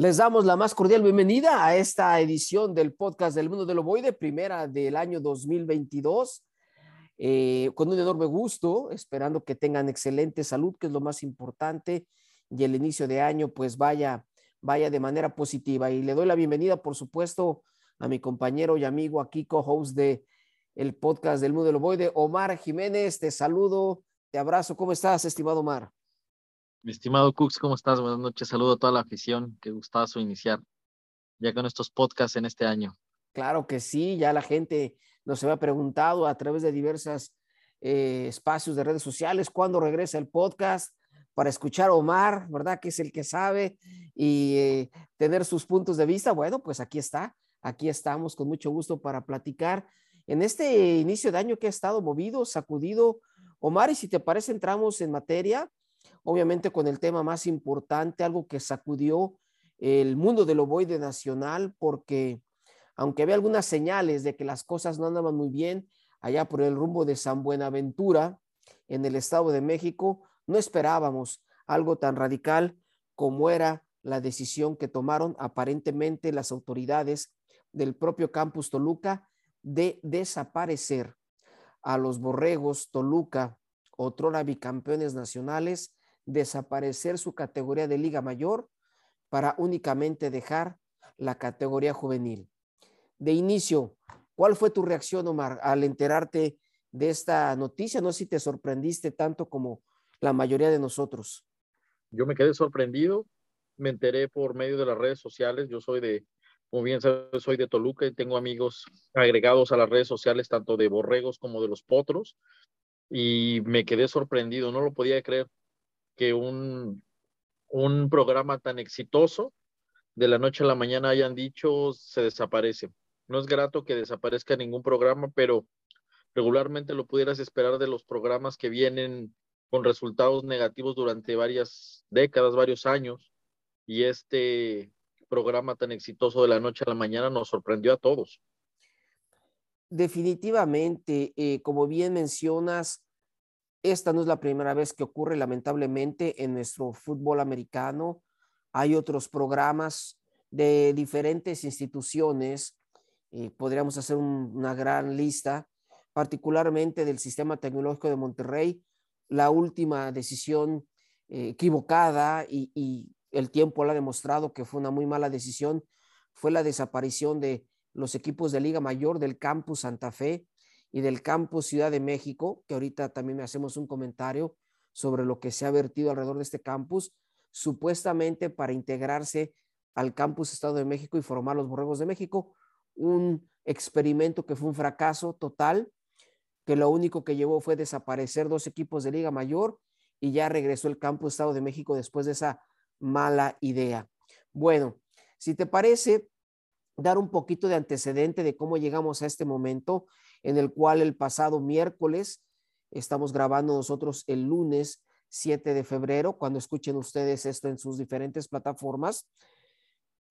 Les damos la más cordial bienvenida a esta edición del podcast del Mundo del Ovoide, primera del año 2022. Eh, con un enorme gusto, esperando que tengan excelente salud, que es lo más importante, y el inicio de año pues vaya, vaya de manera positiva. Y le doy la bienvenida, por supuesto, a mi compañero y amigo aquí, co-host de el podcast del Mundo del Ovoide, Omar Jiménez. Te saludo, te abrazo. ¿Cómo estás, estimado Omar? Mi estimado Cooks, ¿cómo estás? Buenas noches. Saludo a toda la afición. Qué gustazo iniciar ya con estos podcasts en este año. Claro que sí, ya la gente nos había preguntado a través de diversos eh, espacios de redes sociales cuándo regresa el podcast para escuchar a Omar, ¿verdad? Que es el que sabe y eh, tener sus puntos de vista. Bueno, pues aquí está, aquí estamos con mucho gusto para platicar en este inicio de año que ha estado movido, sacudido. Omar, y si te parece, entramos en materia obviamente con el tema más importante, algo que sacudió el mundo del ovoide nacional, porque aunque había algunas señales de que las cosas no andaban muy bien allá por el rumbo de San Buenaventura, en el Estado de México, no esperábamos algo tan radical como era la decisión que tomaron aparentemente las autoridades del propio campus Toluca de desaparecer a los borregos Toluca, otrora bicampeones nacionales, desaparecer su categoría de Liga Mayor para únicamente dejar la categoría juvenil. De inicio, ¿cuál fue tu reacción, Omar, al enterarte de esta noticia? No sé si te sorprendiste tanto como la mayoría de nosotros. Yo me quedé sorprendido, me enteré por medio de las redes sociales, yo soy de, como bien sabes, soy de Toluca y tengo amigos agregados a las redes sociales, tanto de borregos como de los potros, y me quedé sorprendido, no lo podía creer que un, un programa tan exitoso de la noche a la mañana hayan dicho se desaparece. No es grato que desaparezca ningún programa, pero regularmente lo pudieras esperar de los programas que vienen con resultados negativos durante varias décadas, varios años. Y este programa tan exitoso de la noche a la mañana nos sorprendió a todos. Definitivamente, eh, como bien mencionas, esta no es la primera vez que ocurre, lamentablemente, en nuestro fútbol americano. Hay otros programas de diferentes instituciones. Eh, podríamos hacer una gran lista, particularmente del Sistema Tecnológico de Monterrey. La última decisión eh, equivocada y, y el tiempo lo ha demostrado que fue una muy mala decisión fue la desaparición de los equipos de Liga Mayor del campus Santa Fe y del campus Ciudad de México, que ahorita también me hacemos un comentario sobre lo que se ha vertido alrededor de este campus, supuestamente para integrarse al campus Estado de México y formar los Borregos de México, un experimento que fue un fracaso total, que lo único que llevó fue desaparecer dos equipos de Liga Mayor y ya regresó el campus Estado de México después de esa mala idea. Bueno, si te parece, dar un poquito de antecedente de cómo llegamos a este momento en el cual el pasado miércoles, estamos grabando nosotros el lunes 7 de febrero, cuando escuchen ustedes esto en sus diferentes plataformas.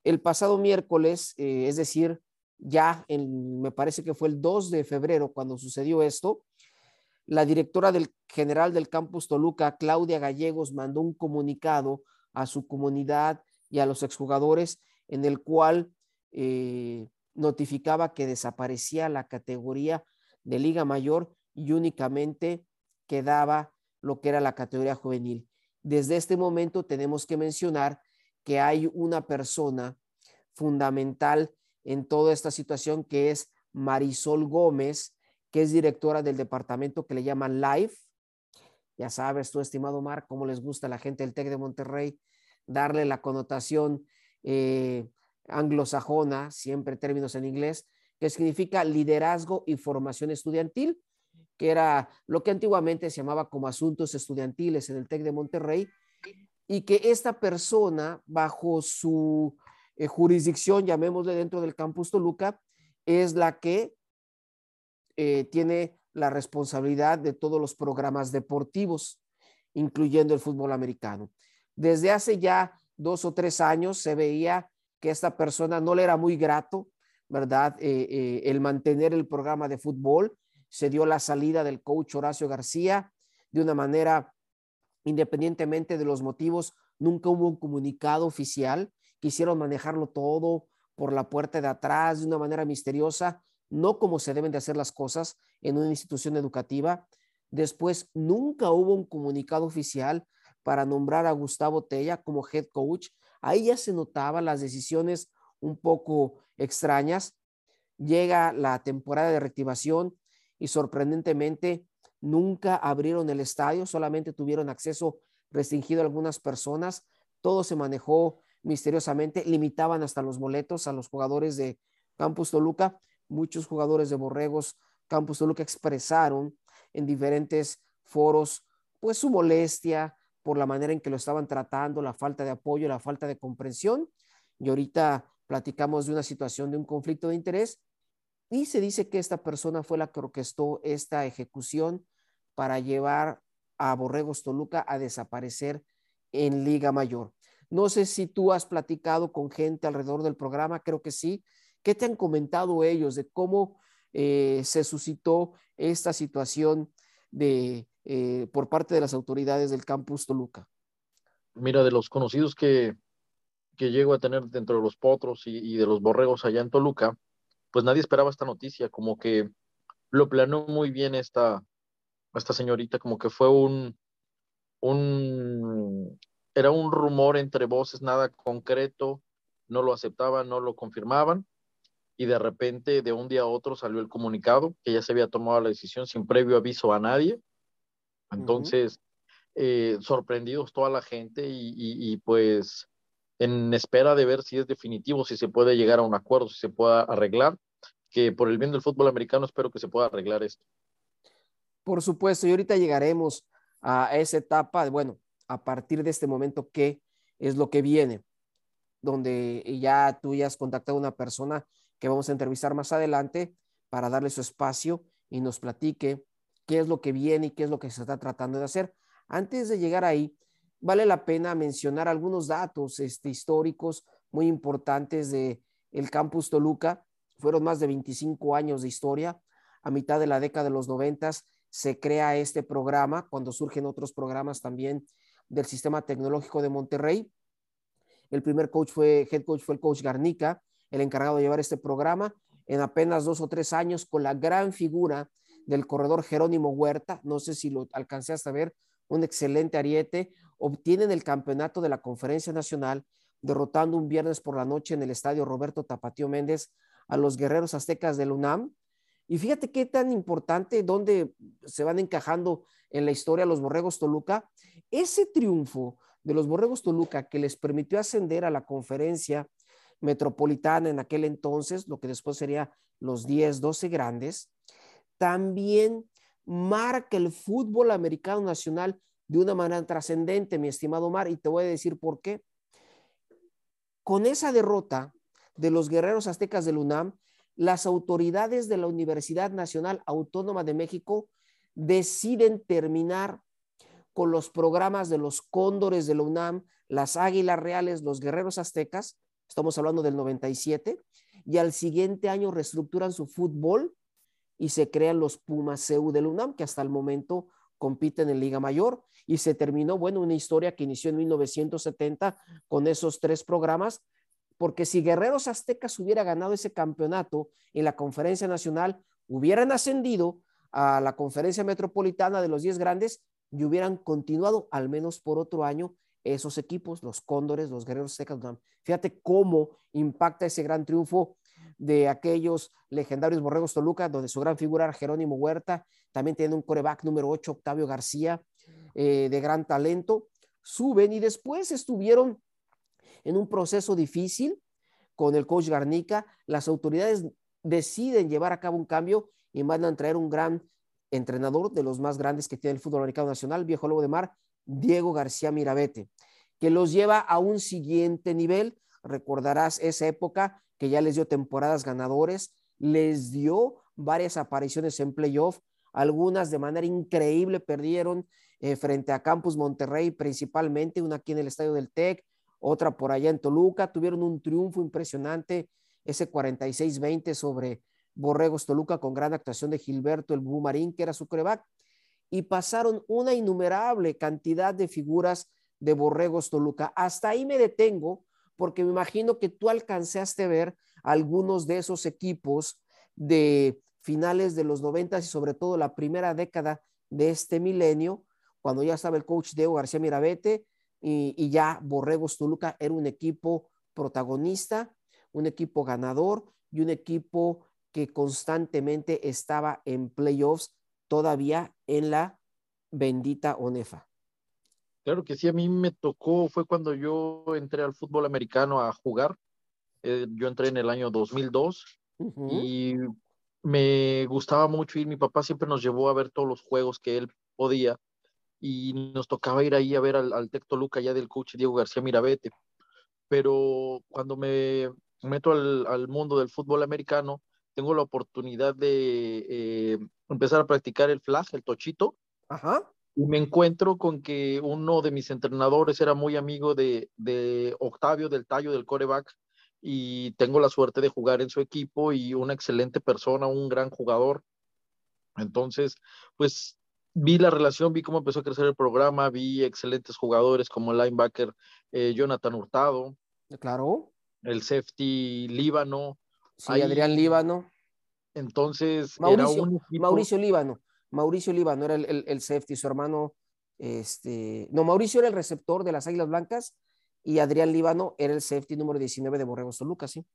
El pasado miércoles, eh, es decir, ya me parece que fue el 2 de febrero cuando sucedió esto, la directora del general del campus Toluca, Claudia Gallegos, mandó un comunicado a su comunidad y a los exjugadores en el cual eh, notificaba que desaparecía la categoría de Liga Mayor y únicamente quedaba lo que era la categoría juvenil. Desde este momento tenemos que mencionar que hay una persona fundamental en toda esta situación que es Marisol Gómez, que es directora del departamento que le llaman Life. Ya sabes, tú, estimado Mar, cómo les gusta a la gente del TEC de Monterrey darle la connotación eh, anglosajona, siempre términos en inglés, que significa liderazgo y formación estudiantil, que era lo que antiguamente se llamaba como asuntos estudiantiles en el TEC de Monterrey, y que esta persona, bajo su eh, jurisdicción, llamémosle dentro del campus Toluca, es la que eh, tiene la responsabilidad de todos los programas deportivos, incluyendo el fútbol americano. Desde hace ya dos o tres años se veía que esta persona no le era muy grato, ¿verdad? Eh, eh, el mantener el programa de fútbol. Se dio la salida del coach Horacio García de una manera, independientemente de los motivos, nunca hubo un comunicado oficial quisieron manejarlo todo por la puerta de atrás de una manera misteriosa, no como se deben de hacer las cosas en una institución educativa. Después, nunca hubo un comunicado oficial para nombrar a Gustavo Tella como head coach. Ahí ya se notaban las decisiones un poco extrañas. Llega la temporada de reactivación y sorprendentemente nunca abrieron el estadio, solamente tuvieron acceso restringido a algunas personas. Todo se manejó misteriosamente, limitaban hasta los boletos a los jugadores de Campus Toluca. Muchos jugadores de Borregos Campus Toluca expresaron en diferentes foros pues su molestia por la manera en que lo estaban tratando, la falta de apoyo, la falta de comprensión. Y ahorita platicamos de una situación de un conflicto de interés y se dice que esta persona fue la que orquestó esta ejecución para llevar a Borregos Toluca a desaparecer en Liga Mayor. No sé si tú has platicado con gente alrededor del programa, creo que sí. ¿Qué te han comentado ellos de cómo eh, se suscitó esta situación de, eh, por parte de las autoridades del campus Toluca? Mira, de los conocidos que, que llego a tener dentro de los potros y, de los borregos allá en Toluca, pues nadie esperaba esta noticia, como que lo planeó muy bien esta, esta señorita, como que fue un, un, era un rumor entre voces, nada concreto, no lo aceptaban, no lo confirmaban, y de repente, de un día a otro, salió el comunicado que ya se había tomado la decisión sin previo aviso a nadie. Entonces, eh, sorprendidos toda la gente y, y, pues en espera de ver si es definitivo, si se puede llegar a un acuerdo, si se pueda arreglar, que por el bien del fútbol americano espero que se pueda arreglar esto. Por supuesto, y ahorita llegaremos a esa etapa, bueno, a partir de este momento, ¿qué es lo que viene? Donde ya tú ya has contactado a una persona que vamos a entrevistar más adelante para darle su espacio y nos platique qué es lo que viene y qué es lo que se está tratando de hacer. Antes de llegar ahí, vale la pena mencionar algunos datos este, históricos muy importantes de el campus Toluca. Fueron más de 25 años de historia. A mitad de la década de los noventas se crea este programa, cuando surgen otros programas también del sistema tecnológico de Monterrey. El primer coach fue, head coach fue el coach Garnica, el encargado de llevar este programa. En apenas dos o tres años, con la gran figura del corredor Jerónimo Huerta, no sé si lo alcanzaste a ver, un excelente ariete, obtienen el campeonato de la Conferencia Nacional, derrotando un viernes por la noche en el estadio Roberto Tapatío Méndez a los guerreros aztecas del UNAM, y fíjate qué tan importante, dónde se van encajando en la historia los Borregos Toluca. Ese triunfo de los Borregos Toluca que les permitió ascender a la conferencia metropolitana en aquel entonces, lo que después sería los 10, 12 grandes, también marca el fútbol americano nacional de una manera trascendente, mi estimado Omar, y te voy a decir por qué. Con esa derrota de los guerreros aztecas del UNAM, las autoridades de la Universidad Nacional Autónoma de México deciden terminar con los programas de los cóndores de la UNAM, las águilas reales, los guerreros aztecas, estamos hablando del 97, y al siguiente año reestructuran su fútbol y se crean los Pumas CEU de la UNAM, que hasta el momento compiten en Liga Mayor, y se terminó, bueno, una historia que inició en 1970 con esos tres programas, porque si Guerreros Aztecas hubiera ganado ese campeonato en la conferencia nacional, hubieran ascendido a la conferencia metropolitana de los 10 grandes y hubieran continuado al menos por otro año esos equipos, los Cóndores, los Guerreros Aztecas. Fíjate cómo impacta ese gran triunfo de aquellos legendarios Borregos Toluca, donde su gran figura era Jerónimo Huerta, también tiene un coreback número 8, Octavio García, eh, de gran talento, suben y después estuvieron en un proceso difícil con el coach Garnica, las autoridades deciden llevar a cabo un cambio y mandan traer un gran entrenador de los más grandes que tiene el fútbol americano nacional, viejo lobo de mar, Diego García Mirabete, que los lleva a un siguiente nivel. Recordarás esa época que ya les dio temporadas ganadores, les dio varias apariciones en playoff, algunas de manera increíble perdieron eh, frente a Campus Monterrey, principalmente una aquí en el Estadio del TEC, otra por allá en Toluca, tuvieron un triunfo impresionante, ese 46-20 sobre Borregos Toluca con gran actuación de Gilberto el Bumarín, que era su coreback, y pasaron una innumerable cantidad de figuras de Borregos Toluca. Hasta ahí me detengo porque me imagino que tú alcanzaste a ver algunos de esos equipos de finales de los 90 y sobre todo la primera década de este milenio, cuando ya estaba el coach Diego García Mirabete y, y ya Borregos Toluca era un equipo protagonista, un equipo ganador y un equipo que constantemente estaba en playoffs todavía en la bendita ONEFA. Claro que sí, a mí me tocó, fue cuando yo entré al fútbol americano a jugar. Eh, yo entré en el año 2002 y me gustaba mucho ir. Mi papá siempre nos llevó a ver todos los juegos que él podía y nos tocaba ir ahí a ver al, al Tecto Luca ya del coach Diego García Mirabete. Pero cuando me meto al, al mundo del fútbol americano, tengo la oportunidad de eh, empezar a practicar el flag, el tochito. Ajá. Y me encuentro con que uno de mis entrenadores era muy amigo de, de Octavio del Tallo, del coreback, y tengo la suerte de jugar en su equipo y una excelente persona, un gran jugador. Entonces, pues vi la relación, vi cómo empezó a crecer el programa, vi excelentes jugadores como el linebacker eh, Jonathan Hurtado. Claro. El safety Líbano. Sí, Ahí, Adrián Líbano. Entonces, Mauricio, era un equipo... Mauricio Líbano. Mauricio Líbano era el, el, el, safety, su hermano, este, no, Mauricio era el receptor de las Águilas Blancas y Adrián Líbano era el safety número 19 de Borregos Toluca, sí.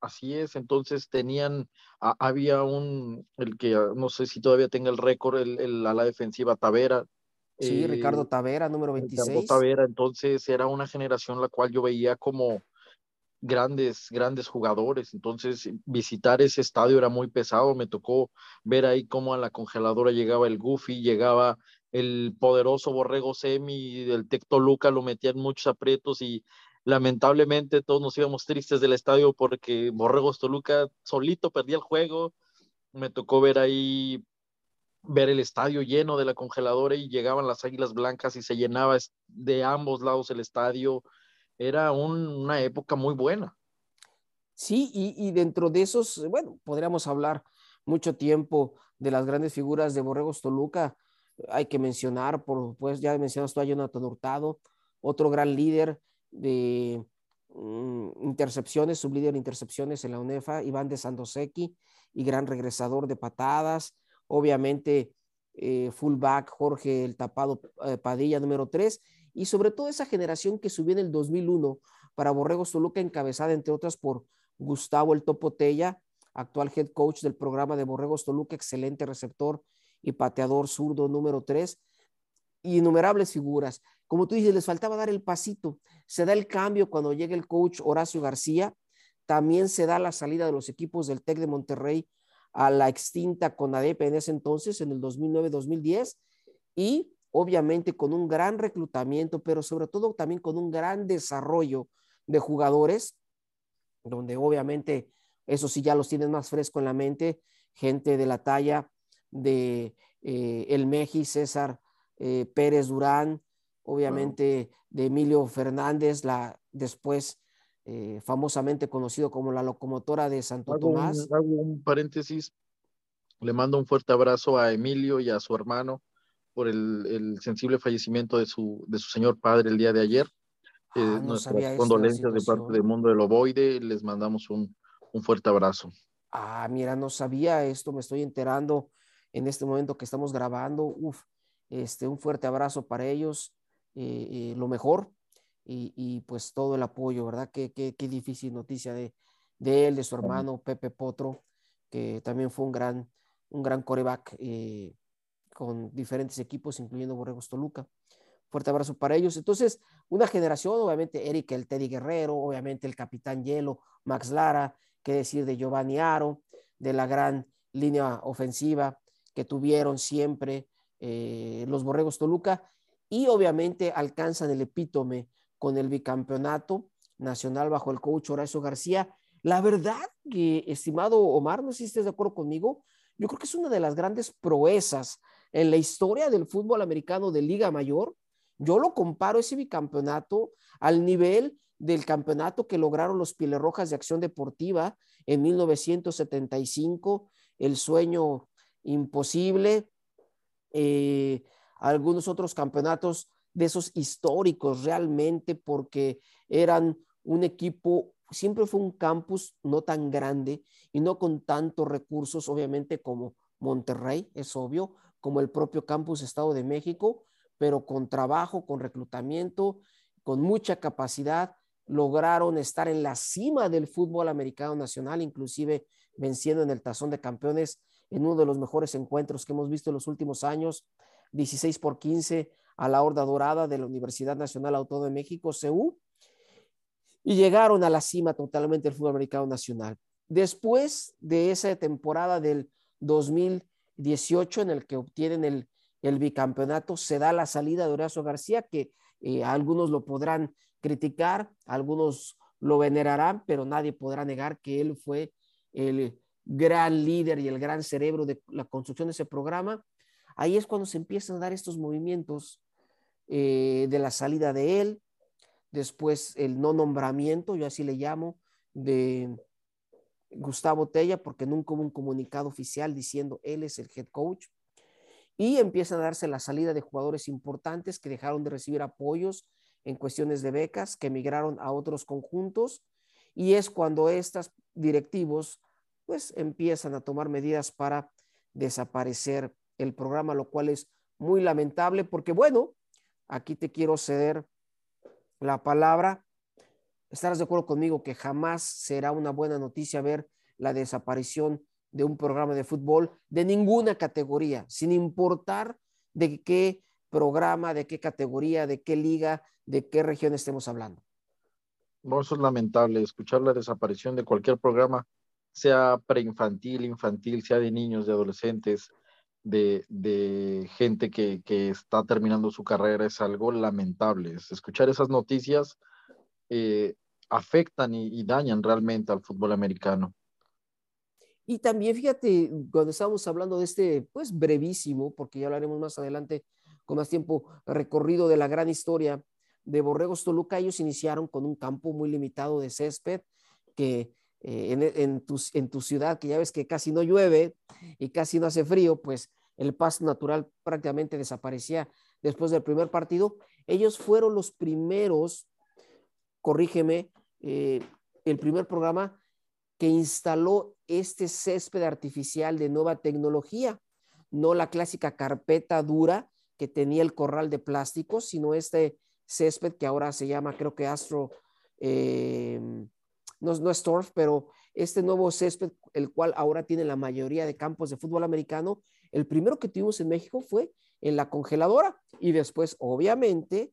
Así es, entonces tenían, a, había un, el que no sé si todavía tenga el récord, el, el, a la defensiva Tavera. Sí, eh, Ricardo Tavera, número 26. Ricardo Tavera, entonces era una generación la cual yo veía como grandes, grandes jugadores. Entonces, visitar ese estadio era muy pesado. Me tocó ver ahí cómo a la congeladora llegaba el Goofy, llegaba el poderoso Borrego Semi, del Tecto Luca, lo metían muchos aprietos y lamentablemente todos nos íbamos tristes del estadio porque Borregos Toluca solito perdía el juego. Me tocó ver ahí ver el estadio lleno de la congeladora y llegaban las águilas blancas y se llenaba de ambos lados el estadio era un, una época muy buena. Sí, y, dentro de esos, bueno, podríamos hablar mucho tiempo de las grandes figuras de Borregos Toluca. Hay que mencionar, por pues ya mencionas tú a Jonathan Hurtado, otro gran líder de um, intercepciones, sublíder de intercepciones en la UNEFA, Iván de Sandoseki, y gran regresador de patadas. Obviamente, eh, fullback Jorge el Tapado eh, Padilla, número 3, y sobre todo esa generación que subió en el 2001 para Borregos Toluca, encabezada entre otras por Gustavo El Topotella, actual head coach del programa de Borregos Toluca, excelente receptor y pateador zurdo número 3, y innumerables figuras. Como tú dices, les faltaba dar el pasito. Se da el cambio cuando llega el coach Horacio García, también se da la salida de los equipos del TEC de Monterrey a la extinta CONADEP en ese entonces, en el 2009-2010, y obviamente con un gran reclutamiento, pero sobre todo también con un gran desarrollo de jugadores, donde obviamente eso sí ya los tienen más fresco en la mente, gente de la talla de eh, El Meji, César eh, Pérez Durán, obviamente wow. de Emilio Fernández, la después eh, famosamente conocido como la locomotora de Santo hago Tomás. Un, hago un paréntesis, le mando un fuerte abrazo a Emilio y a su hermano por el, el, sensible fallecimiento de su, de su señor padre el día de ayer. Ah, eh, no nuestras condolencias de parte del mundo del ovoide, les mandamos un, un, fuerte abrazo. Ah, mira, no sabía esto, me estoy enterando en este momento que estamos grabando. Uf, este, un fuerte abrazo para ellos, eh, eh, lo mejor y, y, pues todo el apoyo, ¿verdad? Qué, qué, qué difícil noticia de, de, él, de su hermano Pepe Potro, que también fue un gran, un gran coreback. Eh, con diferentes equipos, incluyendo Borregos Toluca. Fuerte abrazo para ellos. Entonces, una generación, obviamente, Eric, el Teddy Guerrero, obviamente el Capitán Hielo, Max Lara, qué decir de Giovanni Aro, de la gran línea ofensiva que tuvieron siempre eh, los Borregos Toluca, y obviamente alcanzan el epítome con el bicampeonato nacional bajo el coach Horacio García. La verdad que, estimado Omar, no sé si estés de acuerdo conmigo, yo creo que es una de las grandes proezas en la historia del fútbol americano de Liga Mayor, yo lo comparo ese bicampeonato al nivel del campeonato que lograron los Rojas de Acción Deportiva en 1975, el sueño imposible, eh, algunos otros campeonatos de esos históricos realmente porque eran un equipo, siempre fue un campus no tan grande y no con tantos recursos, obviamente, como Monterrey, es obvio, como el propio campus Estado de México, pero con trabajo, con reclutamiento, con mucha capacidad, lograron estar en la cima del fútbol americano nacional, inclusive venciendo en el tazón de campeones en uno de los mejores encuentros que hemos visto en los últimos años, 16 por 15 a la Horda Dorada de la Universidad Nacional Autónoma de México, CEU, y llegaron a la cima totalmente del fútbol americano nacional. Después de esa temporada del 2018 en el que obtienen el, el bicampeonato, se da la salida de Horacio García, que eh, algunos lo podrán criticar, algunos lo venerarán, pero nadie podrá negar que él fue el gran líder y el gran cerebro de la construcción de ese programa. Ahí es cuando se empiezan a dar estos movimientos eh, de la salida de él, después el no nombramiento, yo así le llamo, de Gustavo Tella, porque nunca hubo un comunicado oficial diciendo él es el head coach. Y empiezan a darse la salida de jugadores importantes que dejaron de recibir apoyos en cuestiones de becas, que emigraron a otros conjuntos. Y es cuando estos directivos pues empiezan a tomar medidas para desaparecer el programa, lo cual es muy lamentable porque, bueno, aquí te quiero ceder la palabra. Estarás de acuerdo conmigo que jamás será una buena noticia ver la desaparición de un programa de fútbol de ninguna categoría, sin importar de qué programa, de qué categoría, de qué liga, de qué región estemos hablando. No, eso es lamentable, escuchar la desaparición de cualquier programa sea preinfantil, infantil, sea de niños, de adolescentes, de, gente que, está terminando su carrera, es algo lamentable. Escuchar esas noticias eh, afectan y, dañan realmente al fútbol americano. Y también fíjate, cuando estábamos hablando de este, pues brevísimo, porque ya hablaremos más adelante con más tiempo, recorrido de la gran historia de Borregos Toluca, ellos iniciaron con un campo muy limitado de césped que eh, en, tu, ciudad, que ya ves que casi no llueve y casi no hace frío, pues el paso natural prácticamente desaparecía después del primer partido. Ellos fueron los primeros, corrígeme, eh, el primer programa que instaló este césped artificial de nueva tecnología, no la clásica carpeta dura que tenía el corral de plástico, sino este césped que ahora se llama, creo que Astro, eh, no, es turf, pero este nuevo césped, el cual ahora tiene la mayoría de campos de fútbol americano, el primero que tuvimos en México fue en la congeladora. Y después, obviamente,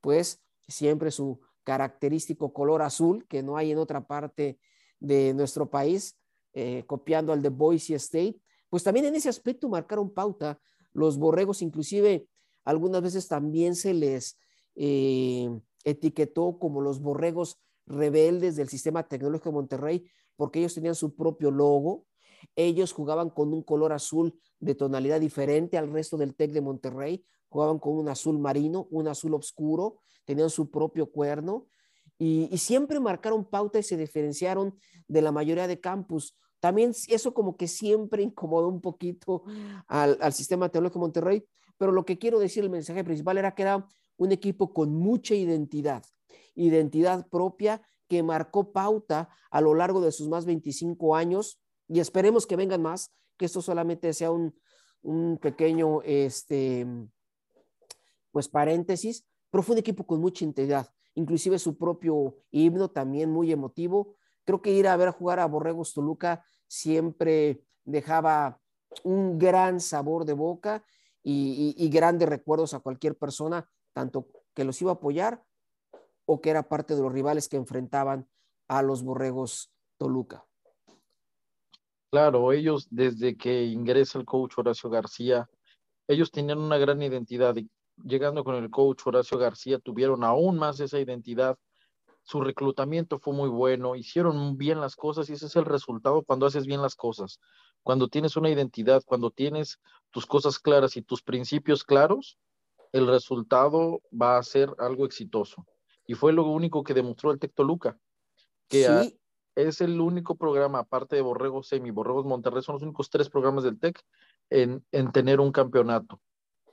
pues siempre su característico color azul que no hay en otra parte de nuestro país, eh, copiando al de Boise State, pues también en ese aspecto marcaron pauta. Los borregos, inclusive, algunas veces también se les eh, etiquetó como los borregos rebeldes del sistema tecnológico de Monterrey porque ellos tenían su propio logo. Ellos jugaban con un color azul de tonalidad diferente al resto del TEC de Monterrey. Jugaban con un azul marino, un azul oscuro, tenían su propio cuerno y, siempre marcaron pauta y se diferenciaron de la mayoría de campus. También eso como que siempre incomodó un poquito al, al sistema tecnológico de Monterrey, pero lo que quiero decir, el mensaje principal era que era un equipo con mucha identidad, identidad propia que marcó pauta a lo largo de sus más 25 años y esperemos que vengan más, que esto solamente sea un, pequeño, este, pues paréntesis, pero fue un equipo con mucha integridad, inclusive su propio himno también muy emotivo. Creo que ir a ver a jugar a Borregos Toluca siempre dejaba un gran sabor de boca y, grandes recuerdos a cualquier persona, tanto que los iba a apoyar o que era parte de los rivales que enfrentaban a los Borregos Toluca. Claro, ellos desde que ingresa el coach Horacio García, ellos tenían una gran identidad llegando con el coach Horacio García tuvieron aún más esa identidad. Su reclutamiento fue muy bueno, hicieron bien las cosas y ese es el resultado cuando haces bien las cosas. Cuando tienes una identidad, cuando tienes tus cosas claras y tus principios claros, el resultado va a ser algo exitoso y fue lo único que demostró el Tec Toluca, que es el único programa, aparte de Borregos Semi, Borregos Monterrey, son los únicos tres programas del TEC en, tener un campeonato.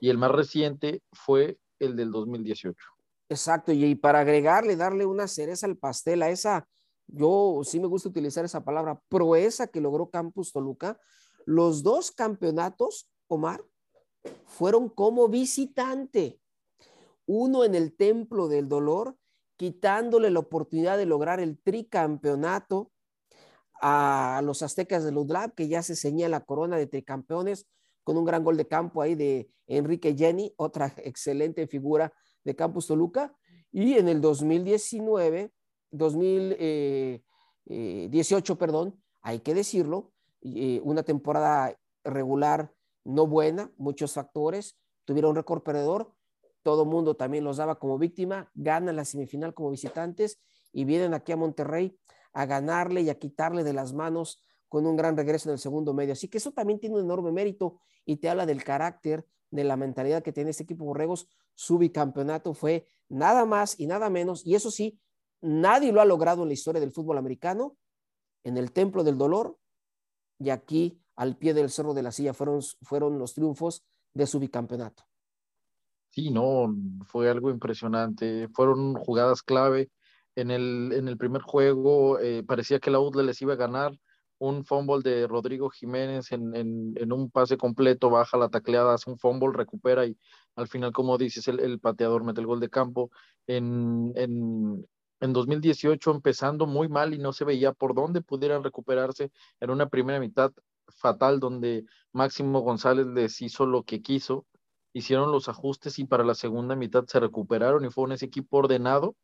Y el más reciente fue el del 2018. Exacto, y para agregarle, darle una cereza al pastel a esa, yo sí me gusta utilizar esa palabra, proeza que logró Campus Toluca, los dos campeonatos, Omar, fueron como visitante. Uno en el Templo del Dolor, quitándole la oportunidad de lograr el tricampeonato a los aztecas de Ludlab, que ya se ceñía la corona de tricampeones con un gran gol de campo ahí de Enrique Jenny, otra excelente figura de Campus Toluca. Y en el 2019, 2018, eh, perdón, hay que decirlo, eh, una temporada regular no buena, muchos factores, tuvieron récord perdedor, todo mundo también los daba como víctima, ganan la semifinal como visitantes y vienen aquí a Monterrey a ganarle y a quitarle de las manos con un gran regreso en el segundo medio. Así que eso también tiene un enorme mérito y te habla del carácter, de la mentalidad que tiene este equipo Borregos. Su bicampeonato fue nada más y nada menos, y eso sí, nadie lo ha logrado en la historia del fútbol americano, en el Templo del Dolor, y aquí al pie del Cerro de la Silla fueron, fueron los triunfos de su bicampeonato. Sí, no, fue algo impresionante. Fueron jugadas clave. En el, en el primer juego eh, parecía que la UDLA les iba a ganar un fumble de Rodrigo Jiménez en, en, un pase completo, baja la tacleada, hace un fumble, recupera y al final, como dices, el, el pateador mete el gol de campo. En, en, en 2018 empezando muy mal y no se veía por dónde pudieran recuperarse en una primera mitad fatal donde Máximo González les hizo lo que quiso, hicieron los ajustes y para la segunda mitad se recuperaron y fue un ese equipo ordenado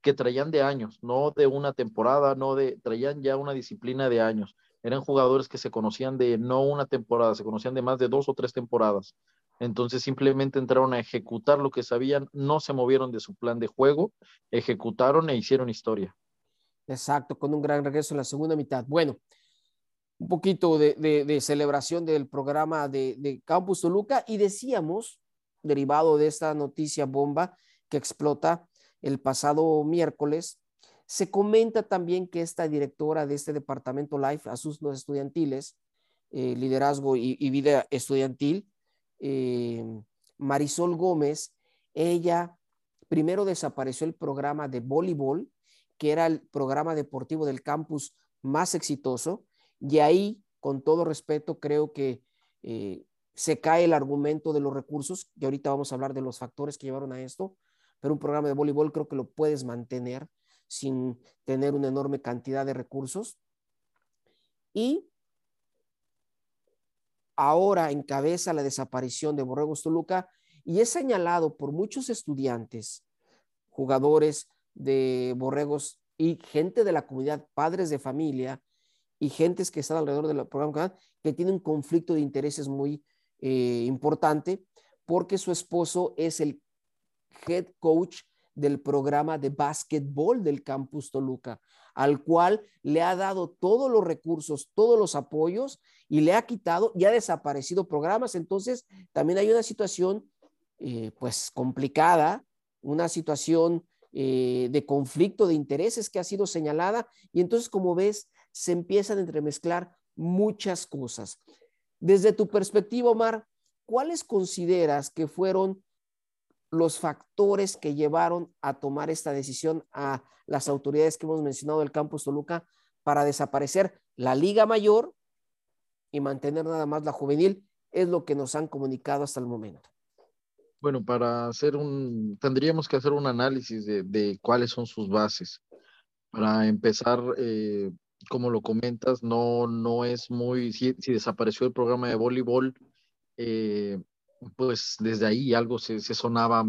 que traían de años, no de una temporada, no de, traían ya una disciplina de años. Eran jugadores que se conocían de no una temporada, se conocían de más de dos o tres temporadas. Entonces simplemente entraron a ejecutar lo que sabían, no se movieron de su plan de juego, ejecutaron e hicieron historia. Exacto, con un gran regreso en la segunda mitad. Bueno, un poquito de, celebración del programa de, de Campus Toluca y decíamos, derivado de esta noticia bomba que explota, el pasado miércoles, se comenta también que esta directora de este departamento LIFE, Asuntos Estudiantiles, eh, Liderazgo y, Vida Estudiantil, eh, Marisol Gómez, ella primero desapareció el programa de voleibol, que era el programa deportivo del campus más exitoso, y ahí, con todo respeto, creo que eh, se cae el argumento de los recursos, y ahorita vamos a hablar de los factores que llevaron a esto, pero un programa de voleibol creo que lo puedes mantener sin tener una enorme cantidad de recursos. Y ahora encabeza la desaparición de Borregos Toluca y es señalado por muchos estudiantes, jugadores de Borregos y gente de la comunidad, padres de familia y gentes que están alrededor del programa que tienen un conflicto de intereses muy eh, importante porque su esposo es el head coach del programa de básquetbol del campus Toluca, al cual le ha dado todos los recursos, todos los apoyos y le ha quitado y ha desaparecido programas. Entonces, también hay una situación, eh, pues, complicada, una situación eh, de conflicto de intereses que ha sido señalada y entonces, como ves, se empiezan a entremezclar muchas cosas. Desde tu perspectiva, Omar, ¿cuáles consideras que fueron los factores que llevaron a tomar esta decisión a las autoridades que hemos mencionado del campus Toluca para desaparecer la liga mayor y mantener nada más la juvenil, es lo que nos han comunicado hasta el momento. Bueno, para hacer un, tendríamos que hacer un análisis de, cuáles son sus bases. Para empezar, eh, como lo comentas, no, no es muy, si, desapareció el programa de voleibol, eh, pues desde ahí algo se, sonaba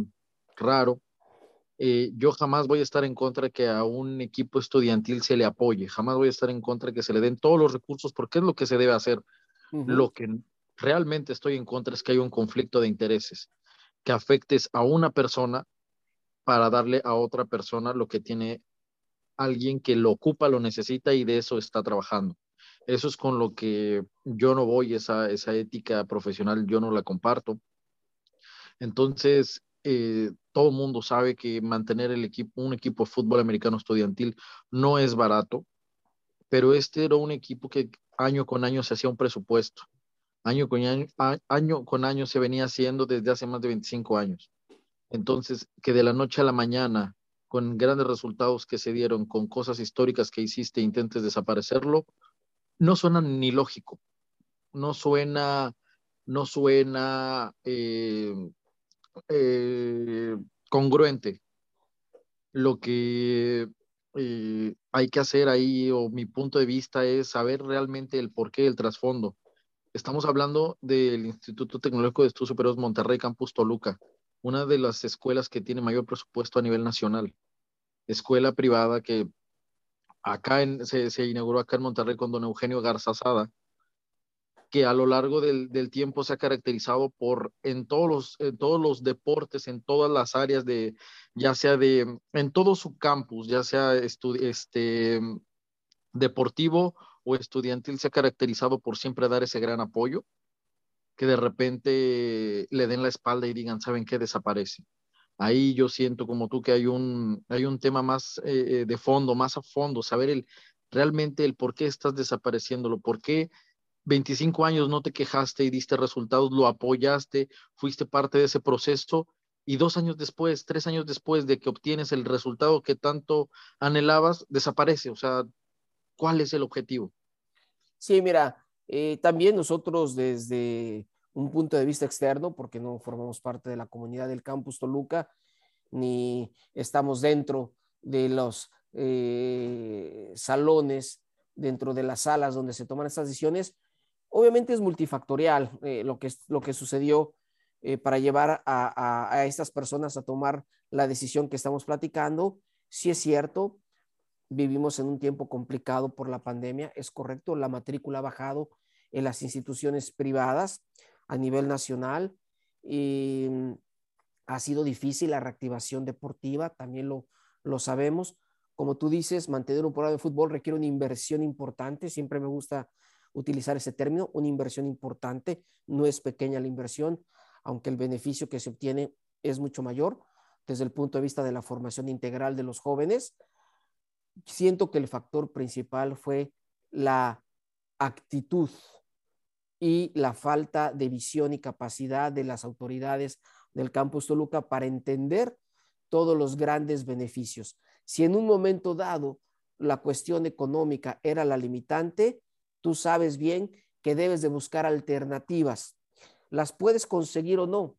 raro. Eh, yo jamás voy a estar en contra de que a un equipo estudiantil se le apoye, jamás voy a estar en contra de que se le den todos los recursos porque es lo que se debe hacer. Lo que realmente estoy en contra es que hay un conflicto de intereses, que afectes a una persona para darle a otra persona lo que tiene alguien que lo ocupa, lo necesita y de eso está trabajando. Eso es con lo que yo no voy, esa, esa ética profesional yo no la comparto. Entonces, eh, todo el mundo sabe que mantener un equipo de fútbol americano estudiantil no es barato, pero este era un equipo que año con año se hacía un presupuesto. Año con año, año con año se venía haciendo desde hace más de 25 años. Entonces, que de la noche a la mañana, con grandes resultados que se dieron, con cosas históricas que hiciste, intentes desaparecerlo, no suena ni lógico, no suena, no suena eh, eh, congruente. Lo que eh, hay que hacer ahí, o mi punto de vista, es saber realmente el porqué, el trasfondo. Estamos hablando del Instituto Tecnológico de Estudios Superiores Monterrey, Campus Toluca una de las escuelas que tiene mayor presupuesto a nivel nacional. Escuela privada que acá en, se, inauguró acá en Monterrey con don Eugenio Garzazada, que a lo largo del, tiempo se ha caracterizado por en todos los, en todos los deportes, en todas las áreas de, ya sea de, en todo su campus, ya sea este, deportivo o estudiantil, se ha caracterizado por siempre dar ese gran apoyo que de repente le den la espalda y digan, ¿saben qué? Desaparece. Ahí yo siento como tú que hay un, hay un tema más eh, eh, de fondo, más a fondo, saber el, realmente el por qué estás desapareciéndolo, por qué 25 años no te quejaste y diste resultados, lo apoyaste, fuiste parte de ese proceso y dos años después, tres años después de que obtienes el resultado que tanto anhelabas, desaparece. O sea, ¿cuál es el objetivo? Sí, mira, eh, también nosotros desde un punto de vista externo, porque no formamos parte de la comunidad del campus Toluca, ni estamos dentro de los eh, salones, dentro de las salas donde se toman estas decisiones, obviamente es multifactorial eh, lo, que, lo que sucedió para llevar a, a, estas personas a tomar la decisión que estamos platicando. Si es cierto, vivimos en un tiempo complicado por la pandemia, es correcto, la matrícula ha bajado en las instituciones privadas a nivel nacional. Y mm, ha sido difícil la reactivación deportiva, también lo, lo sabemos. Como tú dices, mantener un programa de fútbol requiere una inversión importante. Siempre me gusta utilizar ese término, una inversión importante. No es pequeña la inversión, aunque el beneficio que se obtiene es mucho mayor desde el punto de vista de la formación integral de los jóvenes. Siento que el factor principal fue la actitud y la falta de visión y capacidad de las autoridades del campus Toluca para entender todos los grandes beneficios. Si en un momento dado la cuestión económica era la limitante, tú sabes bien que debes de buscar alternativas. Las puedes conseguir o no,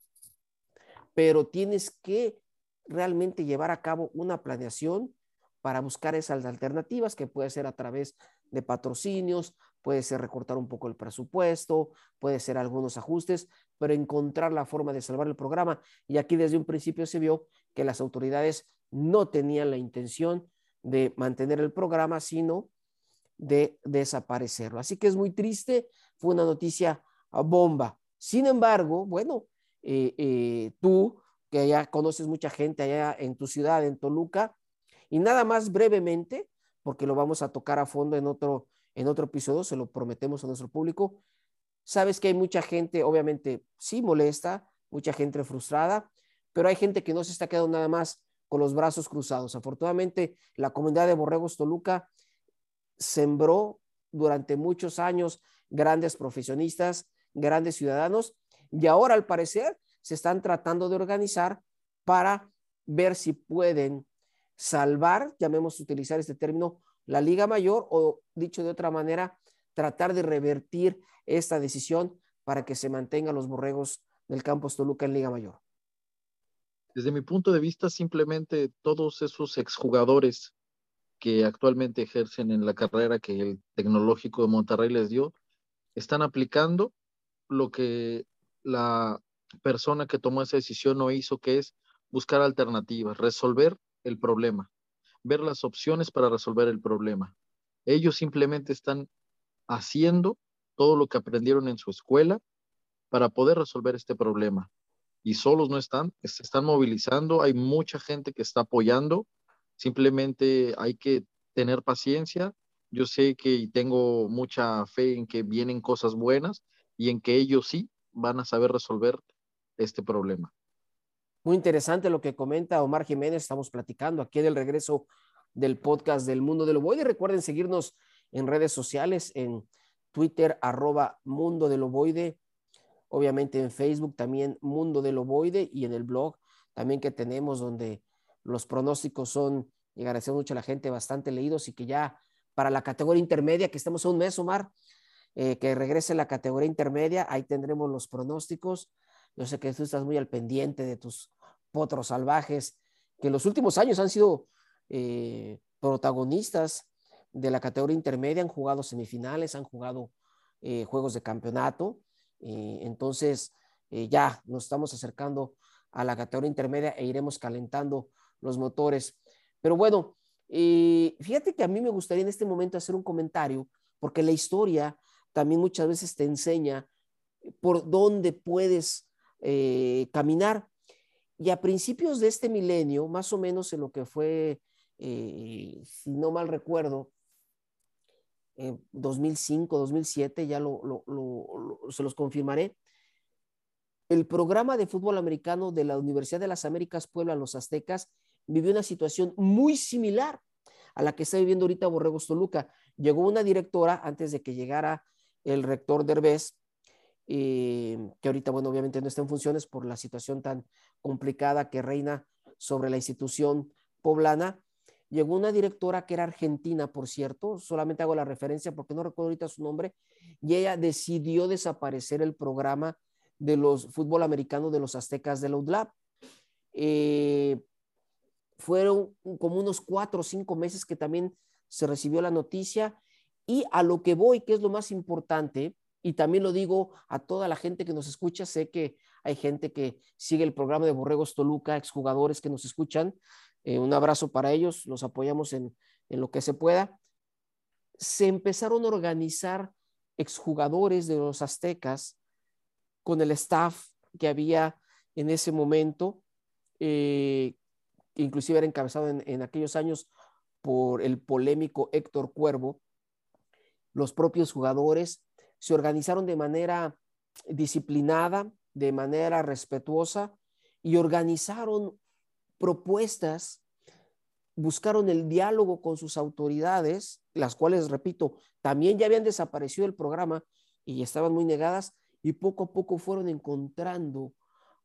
pero tienes que realmente llevar a cabo una planeación para buscar esas alternativas que puede ser a través de patrocinios, puede ser recortar un poco el presupuesto, puede ser algunos ajustes, pero encontrar la forma de salvar el programa. Y aquí desde un principio se vio que las autoridades no tenían la intención de mantener el programa, sino de desaparecerlo. Así que es muy triste, fue una noticia bomba. Sin embargo, bueno, eh, eh, tú que ya conoces mucha gente allá en tu ciudad, en Toluca, y nada más brevemente, porque lo vamos a tocar a fondo en otro, en otro episodio, se lo prometemos a nuestro público. Sabes que hay mucha gente, obviamente, sí molesta, mucha gente frustrada, pero hay gente que no se está quedando nada más con los brazos cruzados. Afortunadamente, la comunidad de Borregos Toluca sembró durante muchos años grandes profesionistas, grandes ciudadanos, y ahora al parecer se están tratando de organizar para ver si pueden salvar, llamemos utilizar este término, la Liga Mayor o dicho de otra manera, tratar de revertir esta decisión para que se mantengan los borregos del Campos Toluca en Liga Mayor. Desde mi punto de vista, simplemente todos esos exjugadores que actualmente ejercen en la carrera que el Tecnológico de Monterrey les dio, están aplicando lo que la persona que tomó esa decisión no hizo, que es buscar alternativas, resolver el problema, ver las opciones para resolver el problema. Ellos simplemente están haciendo todo lo que aprendieron en su escuela para poder resolver este problema. Y solos no están, se están movilizando, hay mucha gente que está apoyando, simplemente hay que tener paciencia. Yo sé que tengo mucha fe en que vienen cosas buenas y en que ellos sí van a saber resolver este problema. Muy interesante lo que comenta Omar Jiménez. Estamos platicando aquí del regreso del podcast del Mundo del Ovoide. Recuerden seguirnos en redes sociales, en Twitter, arroba Mundo del Ovoide. Obviamente en Facebook también Mundo del Ovoide y en el blog también que tenemos, donde los pronósticos son, y agradecemos mucho a la gente, bastante leídos y que ya para la categoría intermedia, que estamos a un mes, Omar, eh, que regrese la categoría intermedia, ahí tendremos los pronósticos. Yo sé que tú estás muy al pendiente de tus potros salvajes, que en los últimos años han sido eh, protagonistas de la categoría intermedia, han jugado semifinales, han jugado eh, juegos de campeonato. entonces, ya nos estamos acercando a la categoría intermedia e iremos calentando los motores. Pero bueno, fíjate que a mí me gustaría en este momento hacer un comentario, porque la historia también muchas veces te enseña por dónde puedes eh, caminar. Y a principios de este milenio, más o menos en lo que fue, eh, si no mal recuerdo, 2005, 2007, ya se los confirmaré, el programa de fútbol americano de la Universidad de las Américas Puebla, los Aztecas, vivió una situación muy similar a la que está viviendo ahorita Borregos Toluca. Llegó una directora antes de que llegara el rector Derbez, eh, que ahorita, bueno, obviamente no está en funciones por la situación tan complicada que reina sobre la institución poblana. Llegó una directora que era argentina, por cierto, solamente hago la referencia porque no recuerdo ahorita su nombre, y ella decidió desaparecer el programa de los fútbol americano de los aztecas de la UDLAP. Eh, fueron como unos cuatro o cinco meses que también se recibió la noticia y a lo que voy, que es lo más importante, y también lo digo a toda la gente que nos escucha, sé que hay gente que sigue el programa de Borregos Toluca, exjugadores que nos escuchan, eh, un abrazo para ellos, los apoyamos en, en lo que se pueda. Se empezaron a organizar exjugadores de los aztecas con el staff que había en ese momento, eh, inclusive era encabezado en, aquellos años por el polémico Héctor Cuervo, los propios jugadores se organizaron de manera disciplinada, de manera respetuosa y organizaron propuestas, buscaron el diálogo con sus autoridades, las cuales, repito, también ya habían desaparecido del programa y estaban muy negadas, y poco a poco fueron encontrando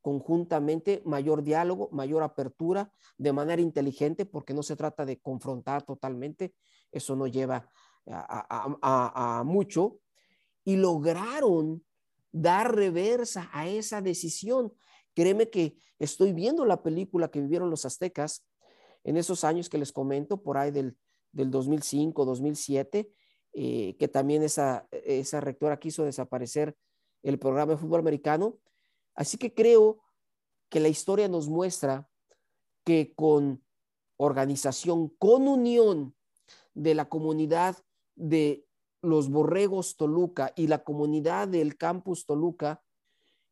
conjuntamente mayor diálogo, mayor apertura de manera inteligente, porque no se trata de confrontar totalmente, eso no lleva a, mucho, y lograron dar reversa a esa decisión. Créeme que estoy viendo la película que vivieron los aztecas en esos años que les comento, por ahí del, del 2005, 2007, eh, que también esa, esa rectora quiso desaparecer el programa de fútbol americano. Así que creo que la historia nos muestra que con organización, con unión de la comunidad de los Borregos Toluca y la comunidad del campus Toluca,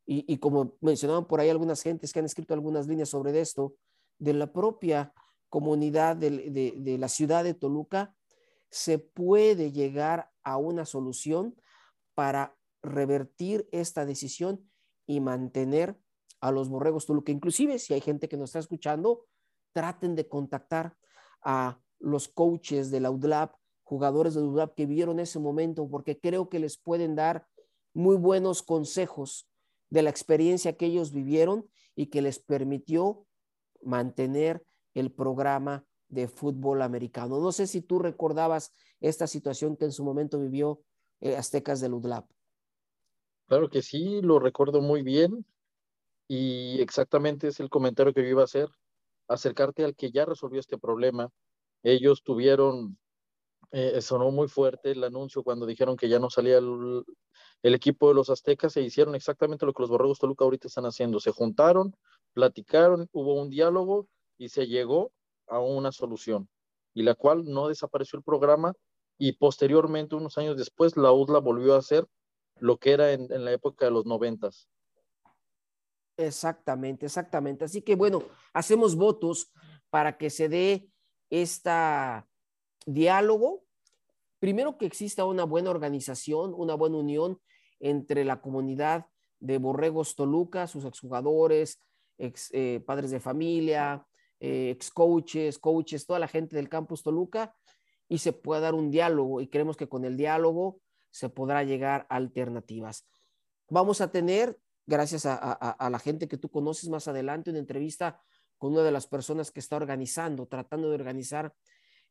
y, como mencionaban por ahí algunas gentes que han escrito algunas líneas sobre esto, de la propia comunidad de, de la ciudad de Toluca, se puede llegar a una solución para revertir esta decisión y mantener a los borregos Toluca. Inclusive, si hay gente que nos está escuchando, traten de contactar a los coaches de la UDLAP, jugadores de la UDLAP que vieron ese momento, porque creo que les pueden dar muy buenos consejos de la experiencia que ellos vivieron y que les permitió mantener el programa de fútbol americano. No sé si tú recordabas esta situación que en su momento vivió eh, Aztecas del UDLAP. Claro que sí, lo recuerdo muy bien y exactamente es el comentario que yo iba a hacer, acercarte al que ya resolvió este problema. Ellos tuvieron, eh, sonó muy fuerte el anuncio cuando dijeron que ya no salía el, equipo de los aztecas e hicieron exactamente lo que los borregos Toluca ahorita están haciendo. Se juntaron, platicaron, hubo un diálogo y se llegó a una solución, y la cual no desapareció el programa y posteriormente, unos años después, la UDLA volvió a hacer lo que era en, la época de los noventas. Exactamente, exactamente. Así que bueno, hacemos votos para que se dé este diálogo. Primero que exista una buena organización, una buena unión entre la comunidad de Borregos Toluca, sus exjugadores, ex eh, padres de familia, eh, ex coaches, coaches, toda la gente del campus Toluca, y se pueda dar un diálogo. Y creemos que con el diálogo se podrá llegar a alternativas. Vamos a tener, gracias a, la gente que tú conoces más adelante, una entrevista con una de las personas que está organizando, tratando de organizar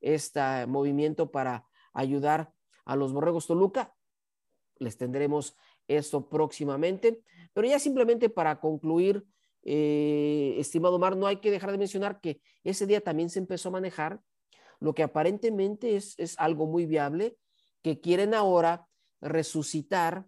este movimiento para ayudar a los Borregos Toluca. Les tendremos esto próximamente, pero ya simplemente para concluir, eh, estimado Mar, no hay que dejar de mencionar que ese día también se empezó a manejar lo que aparentemente es, es algo muy viable, que quieren ahora resucitar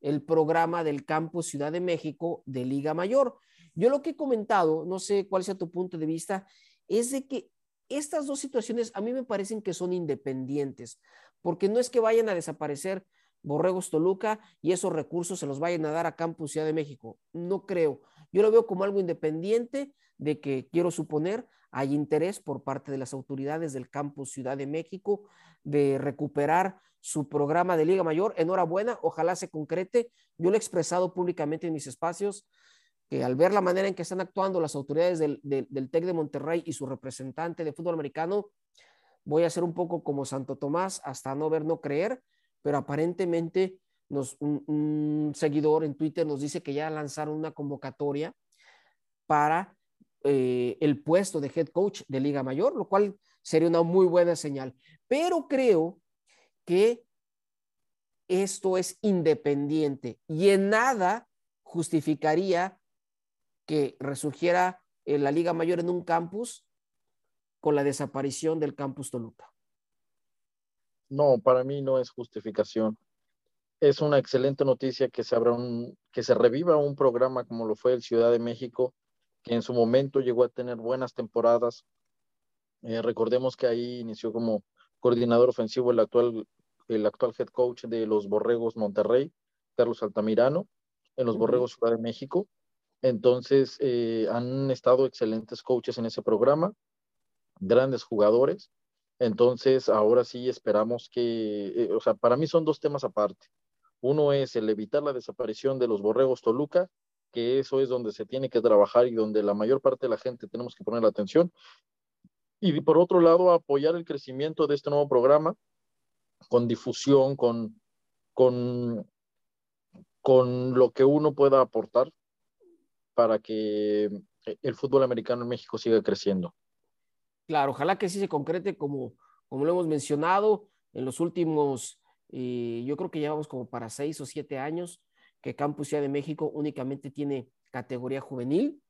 el programa del Campus Ciudad de México de Liga Mayor. Yo lo que he comentado, no sé cuál sea tu punto de vista, es de que estas dos situaciones a mí me parecen que son independientes, porque no es que vayan a desaparecer Borregos Toluca y esos recursos se los vayan a dar a Campus Ciudad de México. No creo. Yo lo veo como algo independiente de que, quiero suponer, hay interés por parte de las autoridades del Campus Ciudad de México de recuperar su programa de Liga Mayor. Enhorabuena, ojalá se concrete. Yo lo he expresado públicamente en mis espacios, que al ver la manera en que están actuando las autoridades del, del, TEC de Monterrey y su representante de fútbol americano, voy a ser un poco como Santo Tomás, hasta no ver, no creer, pero aparentemente nos, un, seguidor en Twitter nos dice que ya lanzaron una convocatoria para eh, el puesto de head coach de Liga Mayor, lo cual sería una muy buena señal. Pero creo que esto es independiente y en nada justificaría que resurgiera la Liga Mayor en un campus con la desaparición del campus Toluca. No, para mí no es justificación. Es una excelente noticia que se abra un, que se reviva un programa como lo fue el Ciudad de México, que en su momento llegó a tener buenas temporadas. Eh, recordemos que ahí inició como coordinador ofensivo el actual, el actual head coach de los Borregos Monterrey, Carlos Altamirano, en los Borregos Ciudad de México. Entonces, eh, han estado excelentes coaches en ese programa, grandes jugadores. Entonces, ahora sí esperamos que, eh, o sea, para mí son dos temas aparte. Uno es el evitar la desaparición de los Borregos Toluca, que eso es donde se tiene que trabajar y donde la mayor parte de la gente tenemos que poner la atención. Y por otro lado, apoyar el crecimiento de este nuevo programa con difusión, con, con, con lo que uno pueda aportar para que el fútbol americano en México siga creciendo. Claro, ojalá que sí se concrete como, como lo hemos mencionado en los últimos, eh, yo creo que llevamos como para seis o siete años que Campus de México únicamente tiene categoría juvenil.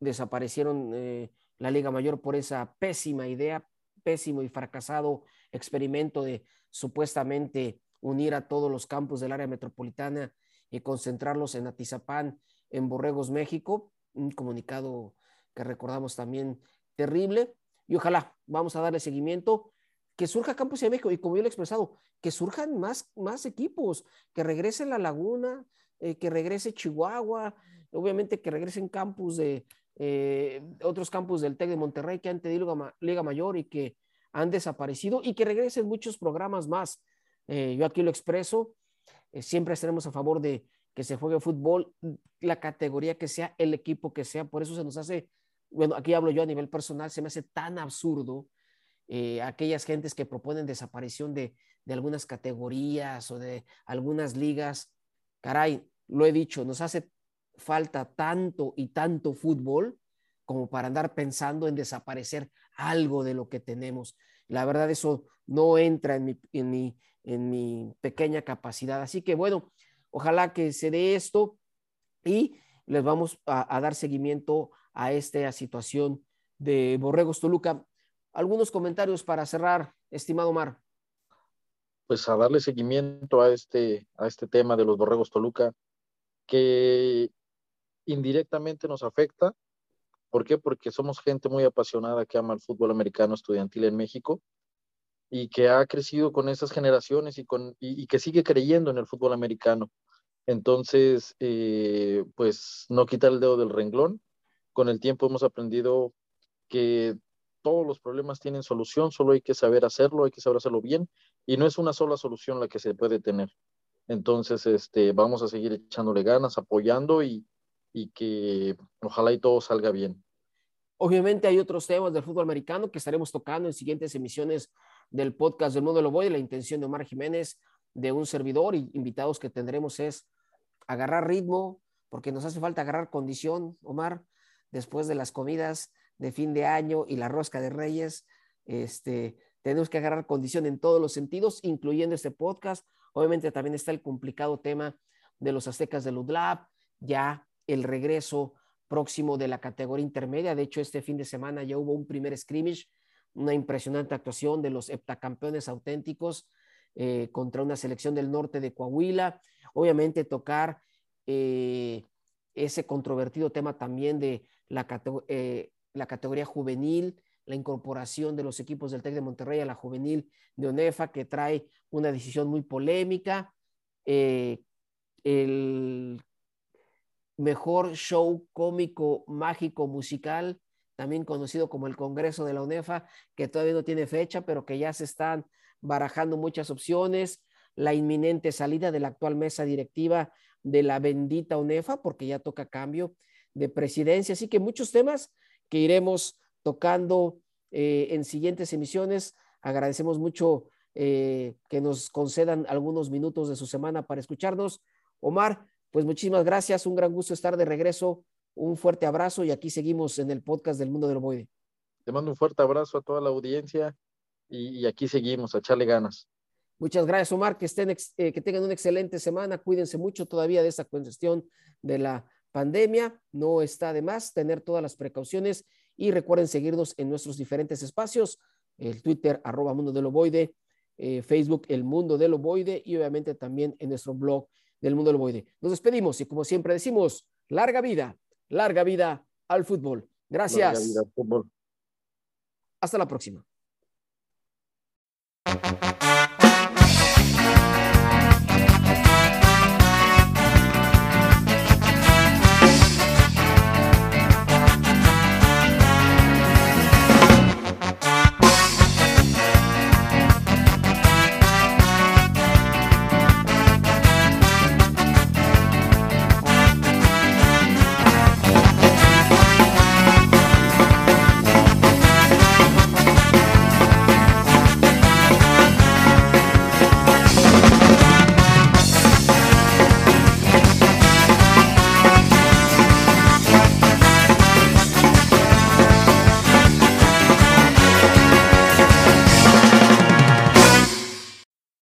Desaparecieron eh, la Liga Mayor por esa pésima idea, pésimo y fracasado experimento de supuestamente unir a todos los campos del área metropolitana y concentrarlos en Atizapán, en Borregos, México. Un comunicado que recordamos también terrible. Y ojalá vamos a darle seguimiento, que surja Campos de México y como yo lo he expresado, que surjan más, más equipos, que regrese La Laguna, eh, que regrese Chihuahua, obviamente que regresen campus de, eh, otros campus del TEC de Monterrey que han tenido Liga, Mayor y que han desaparecido y que regresen muchos programas más. Eh, yo aquí lo expreso, siempre estaremos a favor de que se juegue fútbol, la categoría que sea, el equipo que sea, por eso se nos hace, bueno, aquí hablo yo a nivel personal, se me hace tan absurdo aquellas gentes que proponen desaparición de, de algunas categorías o de algunas ligas. Caray, lo he dicho, nos hace falta tanto y tanto fútbol como para andar pensando en desaparecer algo de lo que tenemos. La verdad, eso no entra en mi, en mi, en mi pequeña capacidad. Así que bueno, ojalá que se dé esto y les vamos a, dar seguimiento a esta situación de Borregos Toluca. Algunos comentarios para cerrar, estimado Mar. Pues a darle seguimiento a este, a este tema de los Borregos Toluca, que indirectamente nos afecta. ¿Por qué? Porque somos gente muy apasionada que ama el fútbol americano estudiantil en México y que ha crecido con esas generaciones y, con, y, que sigue creyendo en el fútbol americano. Entonces, eh, pues no quitar el dedo del renglón. Con el tiempo hemos aprendido que todos los problemas tienen solución, solo hay que saber hacerlo, hay que saber hacerlo bien y no es una sola solución la que se puede tener. Entonces, este, vamos a seguir echándole ganas, apoyando y, y que ojalá y todo salga bien. Obviamente hay otros temas del fútbol americano que estaremos tocando en siguientes emisiones del podcast del Mundo Lo Voy. La intención de Omar Jiménez, de un servidor y invitados que tendremos es agarrar ritmo, porque nos hace falta agarrar condición, Omar, después de las comidas de fin de año y la rosca de reyes, este, tenemos que agarrar condición en todos los sentidos, incluyendo este podcast. Obviamente también está el complicado tema de los aztecas de Ludlab, ya el regreso próximo de la categoría intermedia. De hecho, este fin de semana ya hubo un primer scrimmage, una impresionante actuación de los heptacampeones auténticos eh, contra una selección del norte de Coahuila. Obviamente tocar eh, ese controvertido tema también de la, eh, la categoría juvenil, la incorporación de los equipos del TEC de Monterrey a la juvenil de ONEFA, que trae una decisión muy polémica. el mejor show cómico, mágico, musical, también conocido como el Congreso de la UNEFA, que todavía no tiene fecha, pero que ya se están barajando muchas opciones, la inminente salida de la actual mesa directiva de la bendita UNEFA, porque ya toca cambio de presidencia. Así que muchos temas que iremos tocando eh, en siguientes emisiones. Agradecemos mucho eh, que nos concedan algunos minutos de su semana para escucharnos. Omar, pues muchísimas gracias, un gran gusto estar de regreso, un fuerte abrazo y aquí seguimos en el podcast del Mundo del Ovoide. Te mando un fuerte abrazo a toda la audiencia y, aquí seguimos, a echarle ganas. Muchas gracias, Omar. Que, estén, eh, que tengan una excelente semana. Cuídense mucho todavía de esta cuestión de la pandemia. No está de más tener todas las precauciones y recuerden seguirnos en nuestros diferentes espacios, el Twitter, arroba Mundo del Ovoide, eh, Facebook, El Mundo del Ovoide y obviamente también en nuestro blog del Mundo del Ovoide. Nos despedimos y como siempre decimos, larga vida, larga vida al fútbol. Gracias. Hasta la próxima. Thank you.